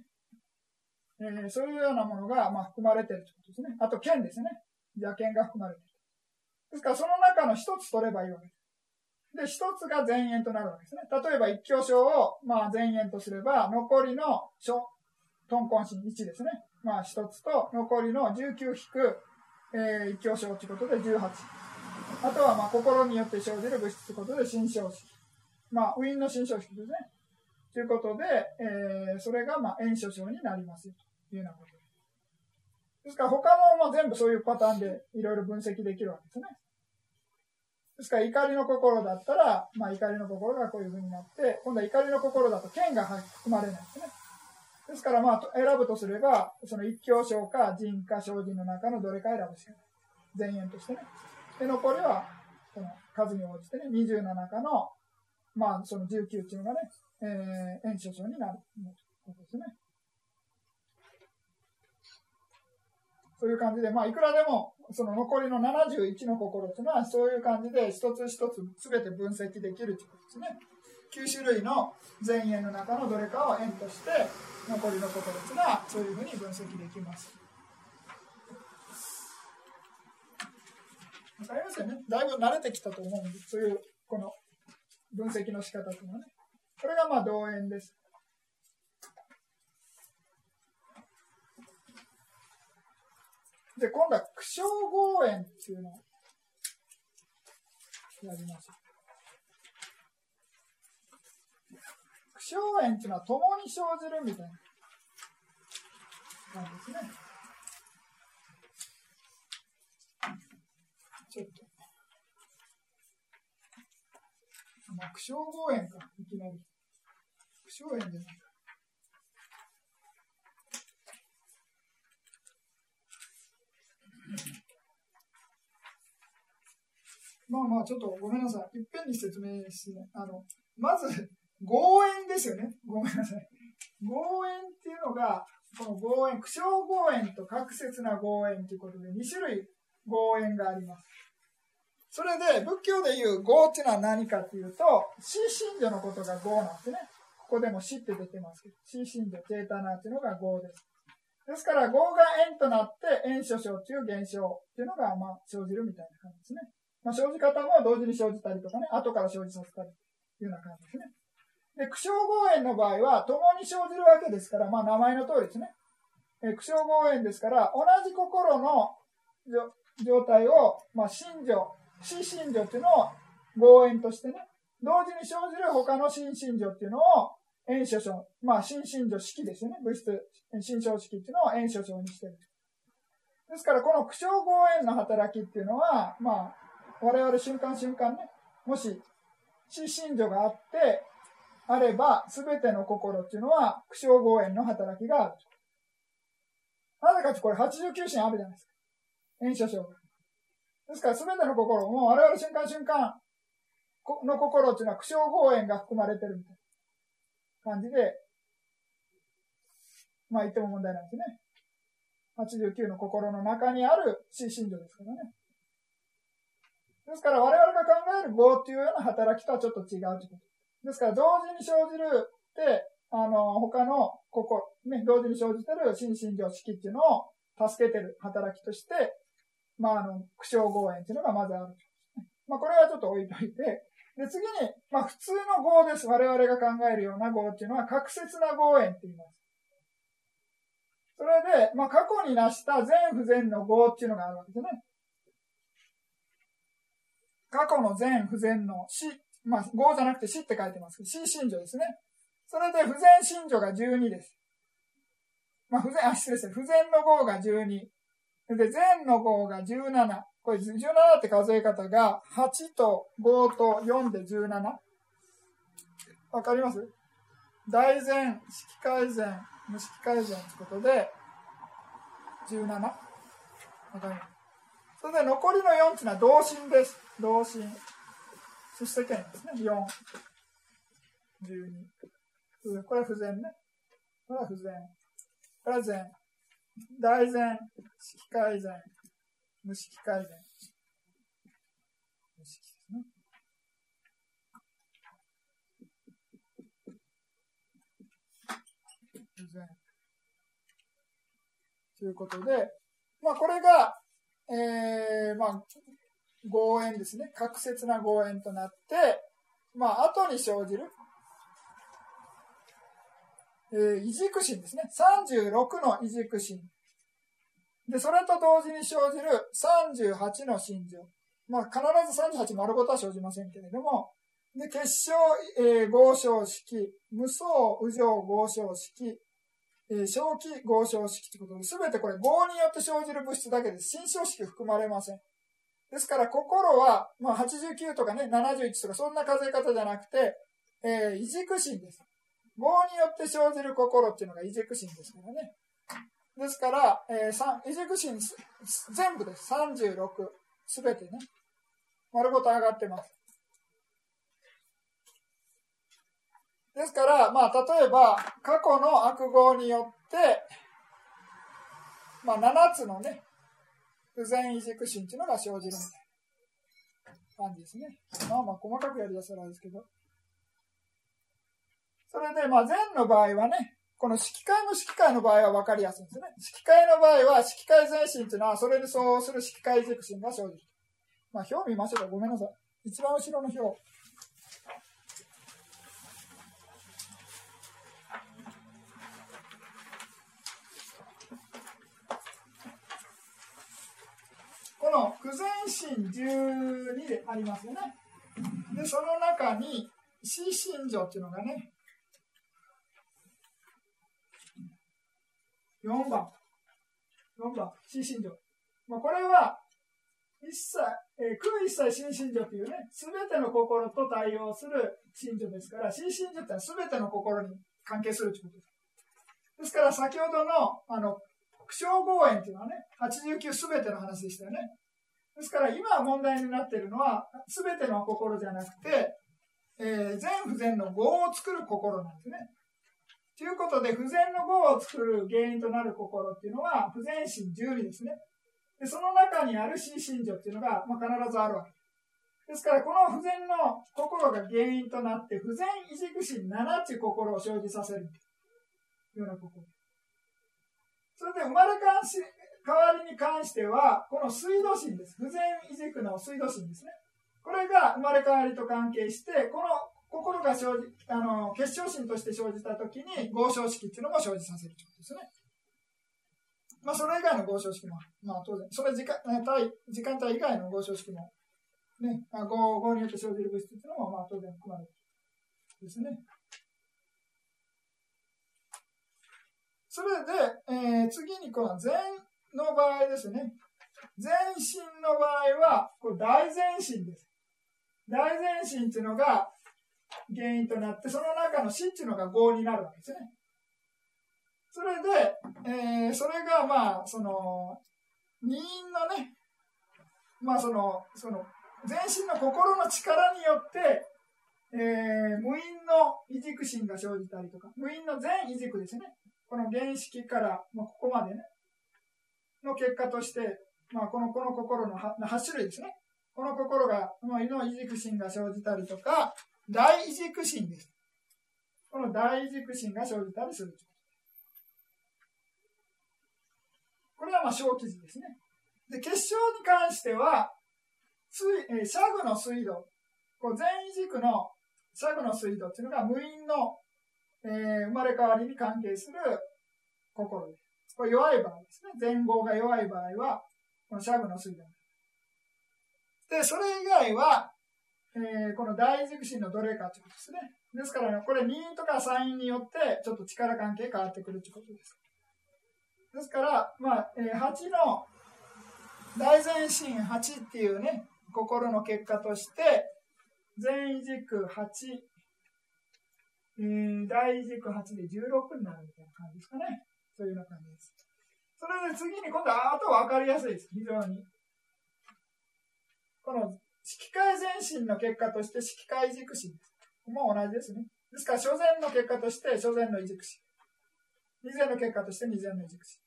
えー、そういうようなものが、まあ、含まれているということですね。あと、剣ですね。邪剣が含まれている。ですから、その中の一つ取ればいいわけです。で、一つが前縁となるわけですね。例えば、一教章を、まあ、前縁とすれば、残りの書、トンコンシン1ですね。まあ、一つと、残りの19引く、えー、一教章ということで18。あとは、まあ、心によって生じる物質ということで、新章式。まあ、ウィンの新章式ですね。ということで、えー、それが、まあ、炎症症になりますよというようなことです。ですから、他も、ま、全部そういうパターンでいろいろ分析できるわけですね。ですから、怒りの心だったら、まあ、怒りの心がこういうふうになって、今度は怒りの心だと剣が含まれないですね。ですから、まあ、選ぶとすれば、その一教章か人か精進の中のどれか選ぶしかない。前縁としてね。で、残りは、この数に応じてね、20の中の、まあ、その19っていうのがね、えー、炎症症になるということですね。そういう感じで、まあ、いくらでも、その残りの71の心というのは、そういう感じで、一つ一つすべて分析できるということですね。9種類の前縁の中のどれかを円として、残りの心というのは、そういうふうに分析できます。わかりますよね。だいぶ慣れてきたと思うんで、そういう、この分析の仕方というのはね。これがまあ同円です。で、今度は苦笑合円っていうのをやります。苦笑円っていうのは共に生じるみたいな感じですね。ちょっと。苦笑合円か、いきなり。小円じゃないか。まあまあ、ちょっとごめんなさい。いっぺんに説明してね。あの、まず、合円ですよね。ごめんなさい。合円っていうのが、この合円、苦笑合円と確説な合円ということで、2種類合円があります。それで、仏教でいう合っていうのは何かっていうと、死信女のことが合なんですね。ここでも死って出てますけど、死信条、チェータナーっていうのが合です。ですから、合が円となって、円所象という現象っていうのが、まあ、生じるみたいな感じですね。まあ、生じ方も同時に生じたりとかね、後から生じさせたりというような感じですね。で、苦笑合円の場合は、共に生じるわけですから、まあ、名前の通りですね。え苦笑合円ですから、同じ心の状態を、まあ、信条、死信条っていうのを合円としてね、同時に生じる他の新信条っていうのを、炎症症、まあ、新信条式ですよね。物質、新症式っていうのを炎症症にしてる。ですから、この苦笑合炎の働きっていうのは、まあ、我々瞬間瞬間ね、もし、死信条があって、あれば、すべての心っていうのは、苦笑合炎の働きがある。なぜかってこれ89心あるじゃないですか。炎症症。ですから、すべての心、もう我々瞬間瞬間の心っていうのは苦笑合炎が含まれてるみたい。感じで、まあ言っても問題ないですね。89の心の中にある死心情ですからね。ですから我々が考える業っていうような働きとはちょっと違うということ。ですから同時に生じるって、あの、他の心、ね、同時に生じてる心身情式っていうのを助けてる働きとして、まあ、あの、苦笑合縁っていうのがまずある。まあ、これはちょっと置いといて、で、次に、まあ、普通の合です。我々が考えるような合っていうのは、確説な合縁って言います。それで、まあ、過去に成した全不全の合っていうのがあるわけですね。過去の全不全の死、まあ、合じゃなくて死って書いてますけど、死信条ですね。それで不全信条が12です。まあ、不全、あ、失礼です。不全の合が12。で、全の合が17。これ17って数え方が8と5と4で17。わかります？大前、式改善、無式改善ってことで17。わかります？それで残りの4っていうのは同心です。同心。出世権ですね。4。12。これは不全ね。これは不全。これは善。大善、式改善、無式改善。無式ですね。不全。ということで、まあこれが、えー、まあ、合縁ですね。確説な合縁となって、まあ後に生じる、えー、異軸心ですね。36の異軸心。で、それと同時に生じる38の心情。まあ、必ず38丸ごとは生じませんけれども、で、結晶、えー、合唱式、無双、右上合唱式、えー、正気合唱式ということで、すべてこれ合によって生じる物質だけです。心象式含まれません。ですから、心は、まあ、89とかね、71とか、そんな数え方じゃなくて、えー、異軸心です。業によって生じる心っていうのが異軸心ですからね。ですから、えー、異軸心全部です。36。すべてね。丸ごと上がってます。ですから、まあ、例えば、過去の悪号によって、まあ、7つのね、不全異軸心っていうのが生じるみたいな感じですね。まあまあ、細かくやりだしたらですけど。それで、まあ、善の場合はね、この式会の式会の場合は分かりやすいんですね。式会の場合は、式会全身というのは、それに相応する式会軸心が生じる。まあ、表見ましょうか。ごめんなさい。一番後ろの表。この不全心12でありますよね。で、その中に、死心情っていうのがね、4番。4番、新信条。まあ、これは、一切、えー、空一切新信条というね、すべての心と対応する信条ですから、新信条ってのはすべての心に関係するということです。ですから、先ほどの、あの、苦笑合縁っていうのはね、89すべての話でしたよね。ですから、今問題になっているのは、すべての心じゃなくて、えー、全不全の業を作る心なんですね。ということで、不全の語を作る原因となる心っていうのは、不全心12ですね。で、その中にある心心情っていうのが、まあ、必ずあるわけです。ですから、この不全の心が原因となって、不全異軸心7っていう心を生じさせるような心。それで、生まれ変わし代わりに関しては、この水道心です。不全異軸の水道心ですね。これが生まれ変わりと関係して、この心が生じ、あの、結晶心として生じたときに、合唱式っていうのも生じさせるということですね。まあ、それ以外の合唱式も、まあ、当然、それ時間、帯、時間帯以外の合唱式も、ね、合、合によって生じる物質っていうのも、まあ、当然含まれるですね。それで、えー、次にこの全の場合ですね。全身の場合は、これ大全身です。大全身っていうのが、原因となって、その中の死っていうのが業になるわけですね。それで、えー、それがまあ、その、任因のね、まあその、その、全身の心の力によって、えー、無因の異軸心が生じたりとか、無因の全異軸ですね。この原式から、まあ、ここまでね、の結果として、まあ、この、この心の 8, 8種類ですね。この心が、まあ、の異軸心が生じたりとか、大軸心です。この大軸心が生じたりする。これはまあ小記事ですね。で、結晶に関しては、水えー、シャグの水道、こう全軸のシャグの水道っていうのが無因の、えー、生まれ変わりに関係する心です。これ弱い場合ですね。前後が弱い場合は、このシャグの水道。で、それ以外は、えー、この大軸心のどれかということですね。ですから、これ2とか3因によってちょっと力関係変わってくるということです。ですから、まあ、えー、8の大前進8っていうね、心の結果として、全軸8、えー、大軸8で16になるみたいな感じですかね。そういうような感じです。それで次に今度はあと分かりやすいです。非常に。この色界前進の結果として色界軸心。もう同じですね。ですから、初前の結果として初前の異軸心。二前の結果として二前の異軸心。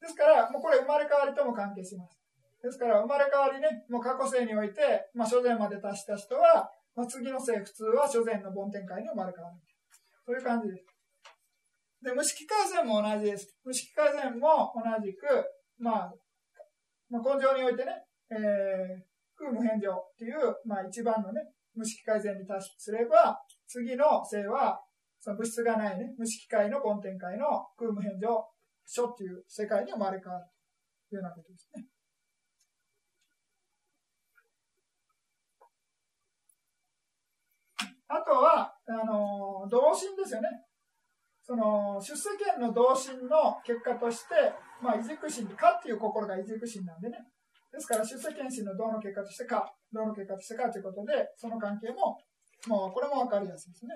ですから、もうこれ生まれ変わりとも関係します。ですから、生まれ変わりね、もう過去世において、まあ、初前まで達した人は、まあ、次の世、普通は初前の梵天界に生まれ変わる。そういう感じです。で、無色改善も同じです。無色改善も同じく、まあ、まあ、根性においてね、えー、空無返上っていう、まあ、一番のね、無色改善に達すれば、次の性は、その物質がないね、無色界の梵天界の空無返上、書っていう世界に生まれ変わるというようなことですね。あとは、あの、同心ですよね。その、出世権の同心の結果として、まあ、異軸心、かっていう心が異軸心なんでね。ですから、出世権心の同の結果としてか、同の結果としてかということで、その関係も、もう、これもわかりやすいですね。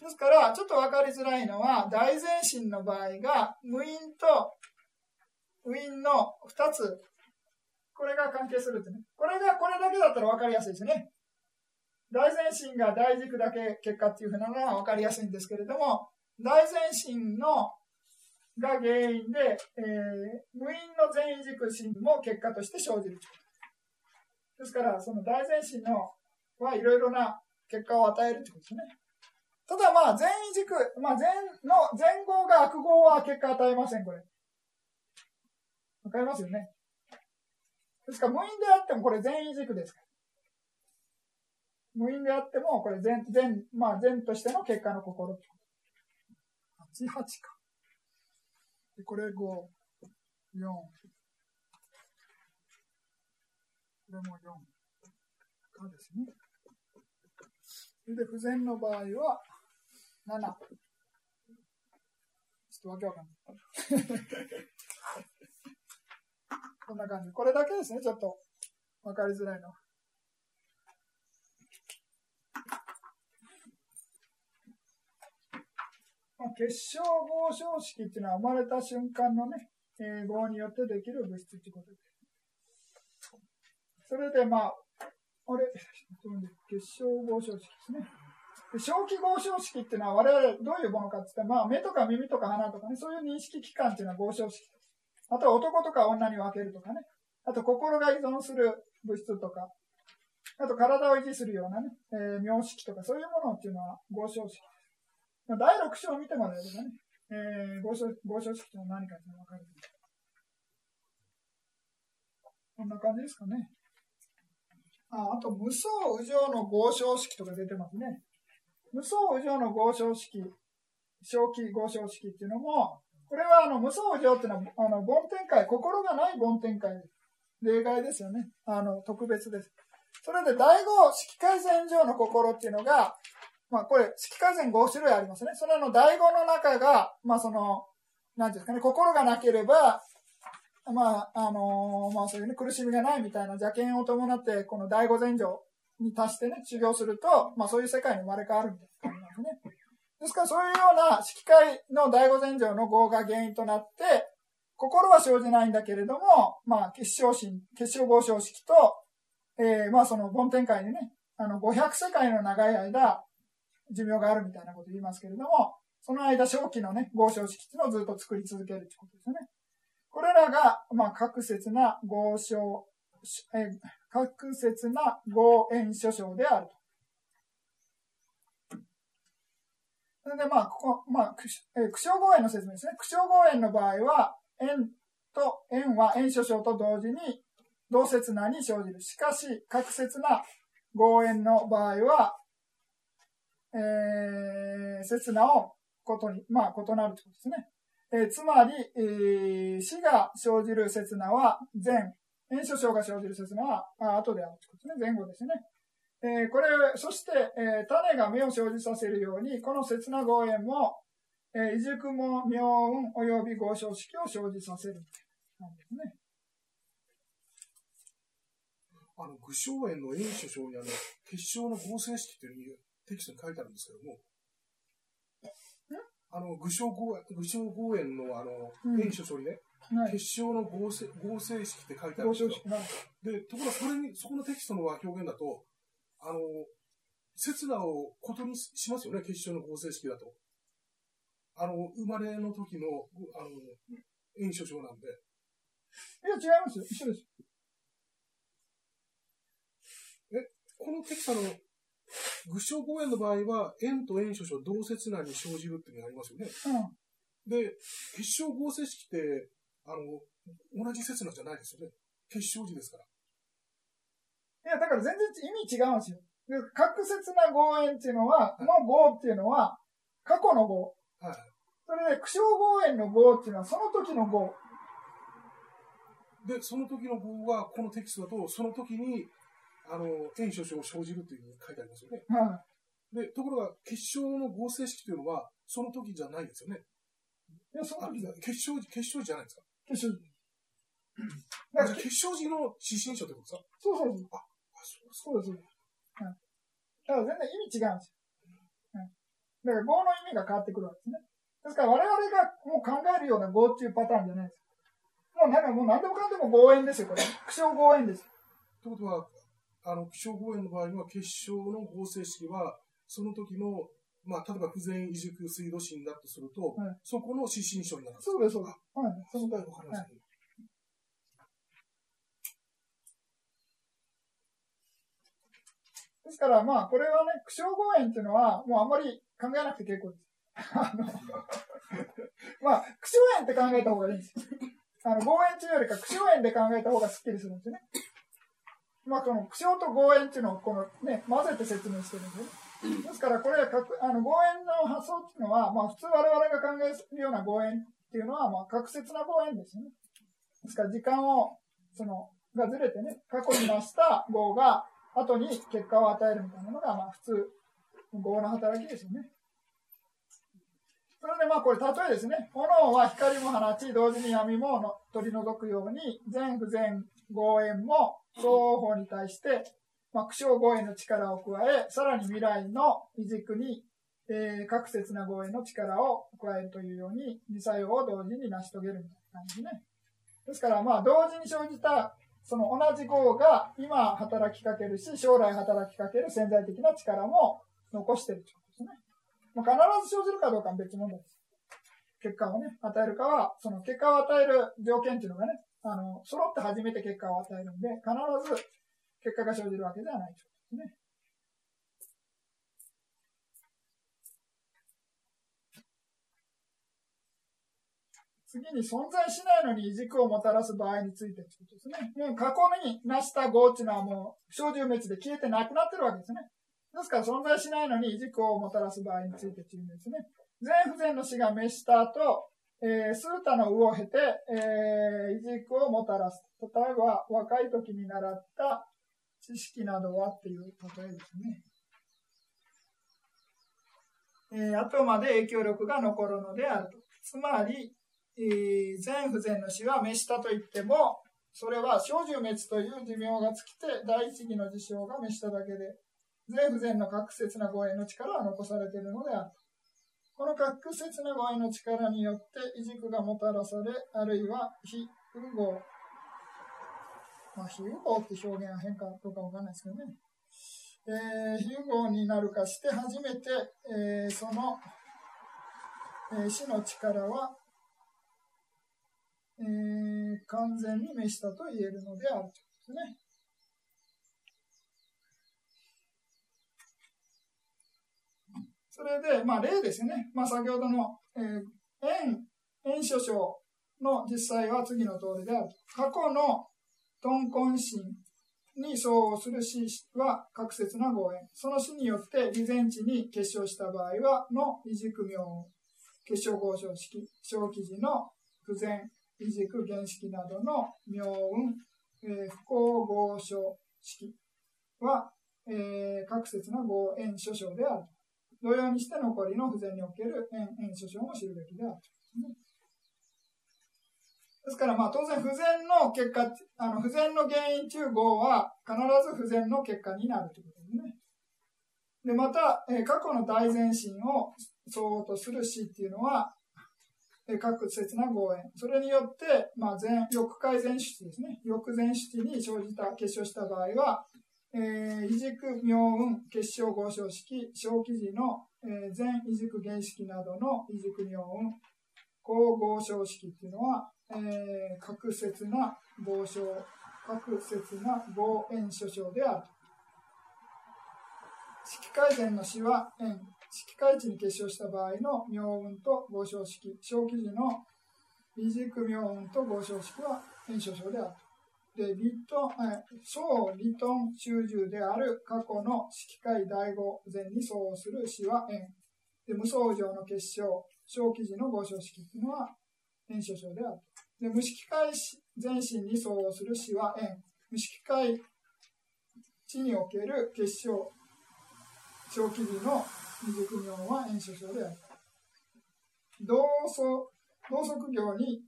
ですから、ちょっとわかりづらいのは、大前進の場合が、無因と、ウィンの2つ、これが関係するってね。これが、これだけだったらわかりやすいですね。大前進が大軸だけ結果っていうふうなのは分かりやすいんですけれども、大前進のが原因で、えー、無因の全異軸心も結果として生じる。ですから、その大前進のはいろいろな結果を与えるということですね。ただまあ、全異軸、まあ、前の、前後が悪号は結果与えません、これ。わかりますよね。ですから、無因であってもこれ全異軸ですから。無因であっても、これ全、全、まあ全としての結果の心。8、8か。で、これ5、4。これも4。かですね。で、不全の場合は、7。ちょっとわけわかんない。[LAUGHS] こんな感じ。これだけですね、ちょっとわかりづらいのは。まあ、結晶合唱式っていうのは生まれた瞬間のね、えー、合によってできる物質っていうことで。それでまあ、あれ、結晶合唱式ですね。小気合唱式っていうのは我々どういうものかって言ったら、まあ、目とか耳とか鼻とかね、そういう認識器官っていうのは合唱式。あとは男とか女に分けるとかね。あと心が依存する物質とか。あと体を維持するようなね、えー、名式とかそういうものっていうのは合唱式。まあ、第6章を見てもらえればね、えー、合唱合唱式とは何かってわかる。こんな感じですかね。ああと、無双右上の合唱式とか出てますね。無双右上の合唱式、正気合唱式っていうのも、これはあの無双右上っていうのは、あの、梵天界、心がない梵天界例外ですよね。あの、特別です。それで、第五式改善上の心っていうのが、まあこれ、色改善5種類ありますね。それの第5の中が、まあその、なんていうんですかね、心がなければ、まあ、あのー、まあそういうね、苦しみがないみたいな邪険を伴って、この第5前上に達してね、修行すると、まあそういう世界に生まれ変わるみたいな感じですね。ですからそういうような色界の第5前上の業が原因となって、心は生じないんだけれども、まあ結晶心、結晶合唱式と、えー、まあその梵天界にね、あの500世界の長い間、寿命があるみたいなこと言いますけれども、その間、正気のね、合唱式っていうのずっと作り続けるってことですよね。これらが、まあ、各説な合唱、え各説な合円諸章であると。それで、まあ、ここ、まあ、え苦笑合円の説明ですね。苦笑合円の場合は、円と、円は円諸章と同時に同説なに生じる。しかし、各説な合円の場合は、えー、刹那をことに、まあ、異なるということですね。えー、つまり、えー、死が生じる刹那は前、炎症症が生じる刹那はあ後であるということですね。前後ですね。えー、これ、そして、えー、種が芽を生じさせるように、この刹那合縁も、えー、異熟も妙運及び合唱式を生じさせる。なんですね。あの、具象縁の炎症症にあの、結晶の合成式というテキストに書いてあるんですけども、あの、具象合具象合炎のあの、炎症症にね、はい、結晶の合成合成式って書いてあるんですよ。で、ところがそれに、そこのテキストの表現だと、あの、刹那をことにしますよね、結晶の合成式だと。あの、生まれの時の、あの、炎症症なんで。いや、違いますよ。一緒です。え、このテキストの具象公演の場合は、円と円所書同説内に生じるっていうのがありますよね。うん、で、結晶合成式って、あの、同じ説なんじゃないですよね。結晶字ですから。いや、だから全然意味違うんですよ。で、確説な合円っていうのは、はい、の合っていうのは、過去の合。はい。それで、苦笑合円の合っていうのは、その時の合。で、その時の合は、このテキストだと、その時にあの、炎症症を生じるというふうに書いてありますよね。はい。で、ところが、結晶の合成式というのは、その時じゃないですよね。いや、その時結晶、結晶じゃないですか？結晶時。だから結晶時の指針書ってことですか？そうそうそう。あ、そうです。そうです。はい。だから全然意味違うんですよ。はい。だから合の意味が変わってくるわけですね。ですから我々がもう考えるような合っていうパターンじゃないです。もうなんかもう何でもかんでも合円ですよ、これ。[LAUGHS] 苦笑合円です。ということは、あの、気象公園の場合は、結晶の合成式は、その時の、まあ、例えば不全移熟水道芯だとすると、はい、そこの指針書になるそうです、そうです。はい、その場合わかります、はいですから、まあ、これはね、苦笑合園っていうのは、もうあんまり考えなくて結構です。[LAUGHS] あの、[LAUGHS] まあ、苦笑園って考えた方がいいんですよ。あの、合園というよりか、苦笑園で考えた方がスッキリするんですよね。まあ、この、苦笑と合円っていうのを、このね、混ぜて説明してるんですね。ですから、これはあの、合円の発想っていうのは、まあ、普通我々が考えるような合円っていうのは、まあ、確説な合円ですね。ですから、時間を、その、がずれてね、過去に出した合が、後に結果を与えるみたいなのが、まあ、普通、合の働きですよね。それでまあこれ例えですね。炎は光も放ち、同時に闇も取り除くように、全不全合円も双方に対して、まあ、苦笑合円の力を加え、さらに未来の異軸に、えー、各説な合円の力を加えるというように、二作用を同時に成し遂げるみたいな感じね。ですから、まあ、同時に生じた、その同じ合が今働きかけるし、将来働きかける潜在的な力も残してると。まあ、必ず生じるかどうかは別問題です。結果をね、与えるかは、その結果を与える条件っていうのがね、あの、揃って初めて結果を与えるんで、必ず結果が生じるわけではないということですね。次に存在しないのに異軸をもたらす場合についてということですね。もう過去に成した業っていうのはもう小獣滅で消えてなくなってるわけですね。ですから存在しないのに異軸をもたらす場合についてというんですね。全不全の死が滅した後、えー、スータの鵜を経て、えー、異軸をもたらす。例えば、若い時に習った知識などはっていう例えですね。えー、後まで影響力が残るのであると。つまり、えー、全不全の死は滅したと言っても、それは小獣滅という寿命が尽きて、第一義の事象が滅しただけで、全不全の確説な護衛の力は残されているのである。この確説な語彙の力によって異軸がもたらされ、あるいは非符号、まあ、非符号って表現は変かどうかわかんないですけどね。えー、非符号になるかして初めて、えー、その、えー、死の力は、えー完全に召したと言えるのであるということですね。それで、まあ、例ですね。まあ、先ほどの、えー、円、円書書の実際は次の通りであると。過去の豚根心に相応する死は確説な合縁。その死によって備前地に結晶した場合は、の異軸名結晶合唱式、小記事の不全、異軸原式などの妙運、えー、不幸合唱式は、えー、各説な合縁諸章である。同様にして残りの不全における縁縁諸章も知るべきである。ですから、まあ、当然、不全の結果、あの、不全の原因中合は、必ず不全の結果になるということですね。で、また、えー、過去の大前進を相応とする死っていうのは、えー、各説な合縁。それによって、まあ、前、翼界前出ですね。翼前出に生じた、結晶した場合は、えー、異軸妙運結晶合唱式、小記事の、えー、全異軸原式などの異軸妙運、高合唱式っていうのは、えー、確説な合唱、確説な合縁諸唱である。式改善の詩は円、式改地に結晶した場合の妙運と合唱式、小記事の異軸妙運と合唱式は円諸唱である。で、リトン、え小リトン集中である過去の式会第五前に相応する詩は円。で、無相乗の結晶、小記事の合唱式というのは円諸唱である。で、無式会前身に相応する詩は円。無式会地における結晶、小記事の二軸名は円諸唱である。同祖、同則行に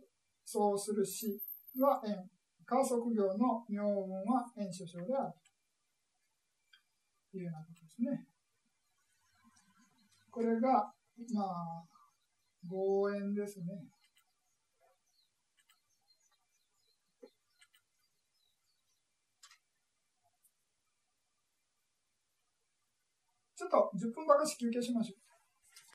相応する詩は円。観測業の妙音は円所章であるというようなことですね。これが、まあ、望遠ですね。ちょっと10分ばかし休憩しましょう。